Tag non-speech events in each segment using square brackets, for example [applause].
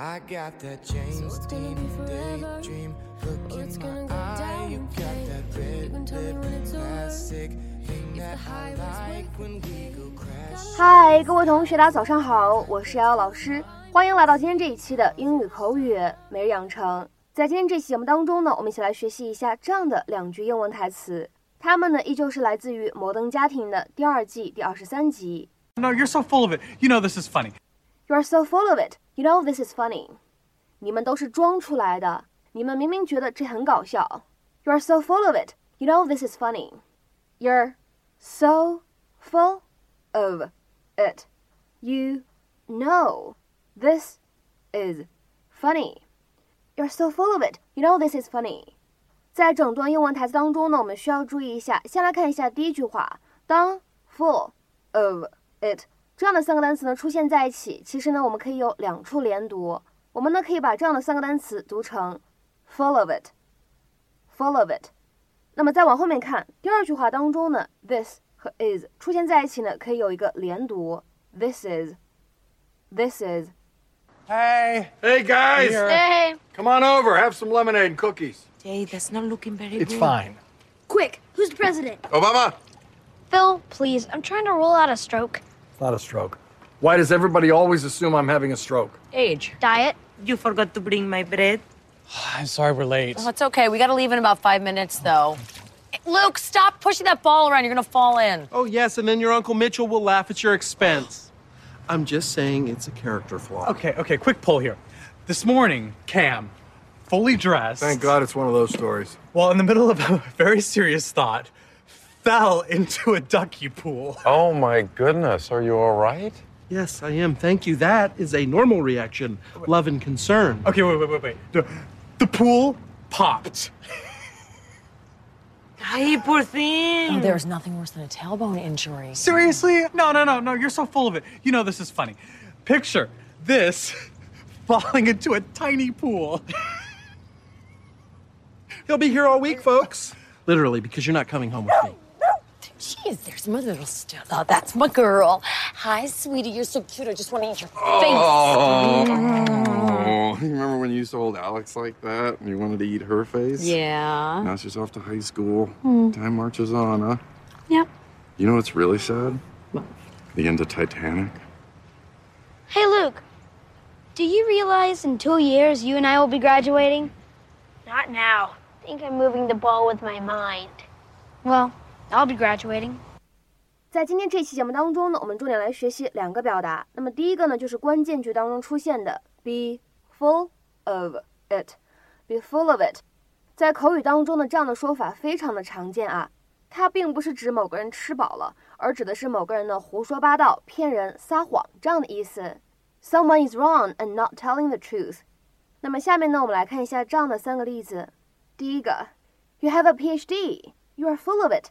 I got that James Dean daydream look in my eye. You got that red lip classic thing that I like when we go crash. 嗨，各位同学，大家早上好，我是瑶瑶老师，欢迎来到今天这一期的英语口语每日养成。在今天这期节目当中呢，我们一起来学习一下这样的两句英文台词，它们呢依旧是来自于《摩登家庭》的第二季第二十三集。No, you're so full of it. You know this is funny. You're so full of it. You know this is funny. 你们都是装出来的，你们明明觉得这很搞笑。You're so full of it. You know this is funny. You're so full of it. You know this is funny. You're so full of it. You know this is funny. 在整段英文台词当中呢，我们需要注意一下。先来看一下第一句话，当 full of it 这样的三个单词呢出现在一起，其实呢我们可以有两处连读。我们呢可以把这样的三个单词读成 full of it，full of it。那么再往后面看，第二句话当中呢，this 和 is 出现在一起呢，可以有一个连读，this is，this is。 Hey. Hey guys, Hey, come on over. Have some lemonade and cookies. Jay, that's not looking very It's good. fine. quick, who's the president? Obama. Phil, please, I'm trying to rule out a stroke. It's not a stroke. Why does everybody always assume I'm having a stroke? Age. Diet? You forgot to bring my bread. [sighs] I'm sorry we're late. Oh, it's okay. We got to leave in about five minutes, though. Luke, stop pushing that ball around. You're going to fall in. Oh, yes, and then your Uncle Mitchell will laugh at your expense. I'm just saying it's a character flaw. Okay, okay, quick pull here. This morning, Cam, fully dressed, Thank God it's one of those stories. Well, in the middle of a [laughs] very serious thought, fell into a ducky pool. Oh my goodness, are you all right? Yes, I am. Thank you. That is a normal reaction. Love and concern. Okay, wait, wait, wait, wait. The, the pool popped. Ay, poor thing. Oh, there's nothing worse than a tailbone injury. Seriously? No, no, no, no. You're so full of it. You know this is funny. Picture this [laughs] falling into a tiny pool. [laughs] He'll be here all week, folks. Literally, because you're not coming home with me. Jeez, there's my little Stella. That's my girl. Hi, sweetie. You're so cute. I just want to eat your face. Oh, you remember when you used to hold Alex like that and you wanted to eat her face? Yeah. Now she's off to high school. Hmm. Time marches on, huh? Yep. You know what's really sad? What? The end of Titanic. Hey, Luke, do you realize in two years you and I will be graduating? Not now. I think I'm moving the ball with my mind. Well, I'll be graduating. 在今天这期节目当中呢，我们重点来学习两个表达。那么第一个呢，就是关键句当中出现的 be full of it，be full of it，在口语当中呢，这样的说法非常的常见啊。它并不是指某个人吃饱了，而指的是某个人呢胡说八道、骗人、撒谎这样的意思。Someone is wrong and not telling the truth。那么下面呢，我们来看一下这样的三个例子。第一个，You have a PhD, you are full of it。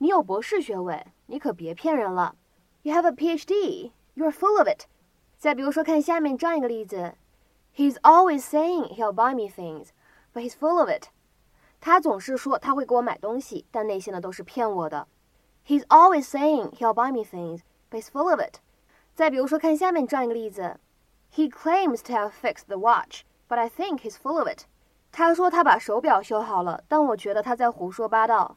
你有博士学位，你可别骗人了。You have a PhD, you're full of it。再比如说，看下面这样一个例子：He's always saying he'll buy me things, but he's full of it。他总是说他会给我买东西，但那些呢都是骗我的。He's always saying he'll buy me things, but he's full of it。再比如说，看下面这样一个例子：He claims to have fixed the watch, but I think he's full of it。他说他把手表修好了，但我觉得他在胡说八道。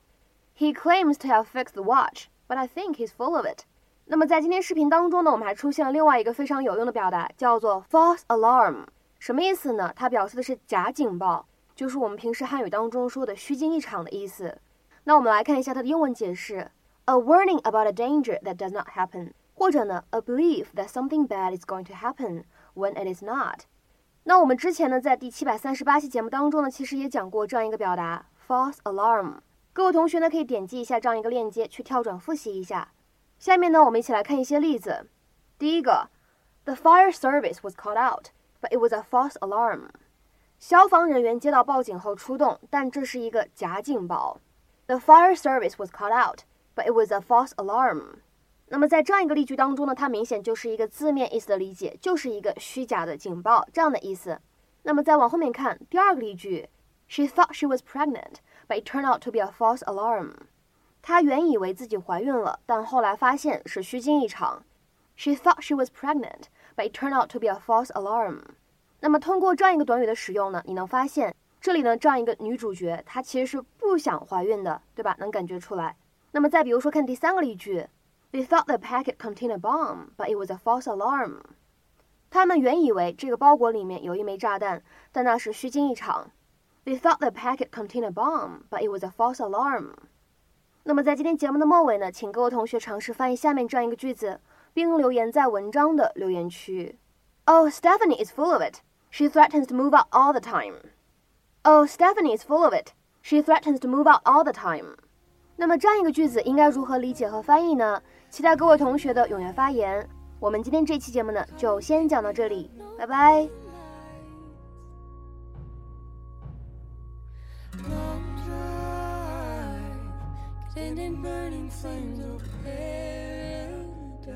He claims to have fixed the watch, but I think he's full of it. 那么在今天视频当中呢，我们还出现了另外一个非常有用的表达，叫做 false alarm。什么意思呢？它表示的是假警报，就是我们平时汉语当中说的虚惊一场的意思。那我们来看一下它的英文解释：a warning about a danger that does not happen，或者呢，a belief that something bad is going to happen when it is not。那我们之前呢，在第七百三十八期节目当中呢，其实也讲过这样一个表达 false alarm。 各位同学呢，可以点击一下这样一个链接去跳转复习一下。下面呢，我们一起来看一些例子。第一个，The fire service was called out, but it was a false alarm。消防人员接到报警后出动，但这是一个假警报。The fire service was called out, but it was a false alarm。那么在这样一个例句当中呢，它明显就是一个字面意思的理解，就是一个虚假的警报这样的意思。那么再往后面看第二个例句，She thought she was pregnant, but it turned out to be a false alarm。她原以为自己怀孕了，但后来发现是虚惊一场。She thought she was pregnant, but it turned out to be a false alarm。那么通过这样一个短语的使用呢，你能发现这里呢这样一个女主角她其实是不想怀孕的，对吧？能感觉出来。那么再比如说看第三个例句，They thought the packet contained a bomb, but it was a false alarm。他们原以为这个包裹里面有一枚炸弹，但那是虚惊一场。They thought the packet contained a bomb, but it was a false alarm。那么在今天节目的末尾呢，请各位同学尝试翻译下面这样一个句子，并留言在文章的留言区。Oh, Stephanie is full of it. She threatens to move out all the time. Oh, Stephanie is full of it. She threatens to move out all the time. 那么这样一个句子应该如何理解和翻译呢？期待各位同学的踊跃发言。我们今天这期节目呢，就先讲到这里，拜拜。 Standing burning flames of paradise.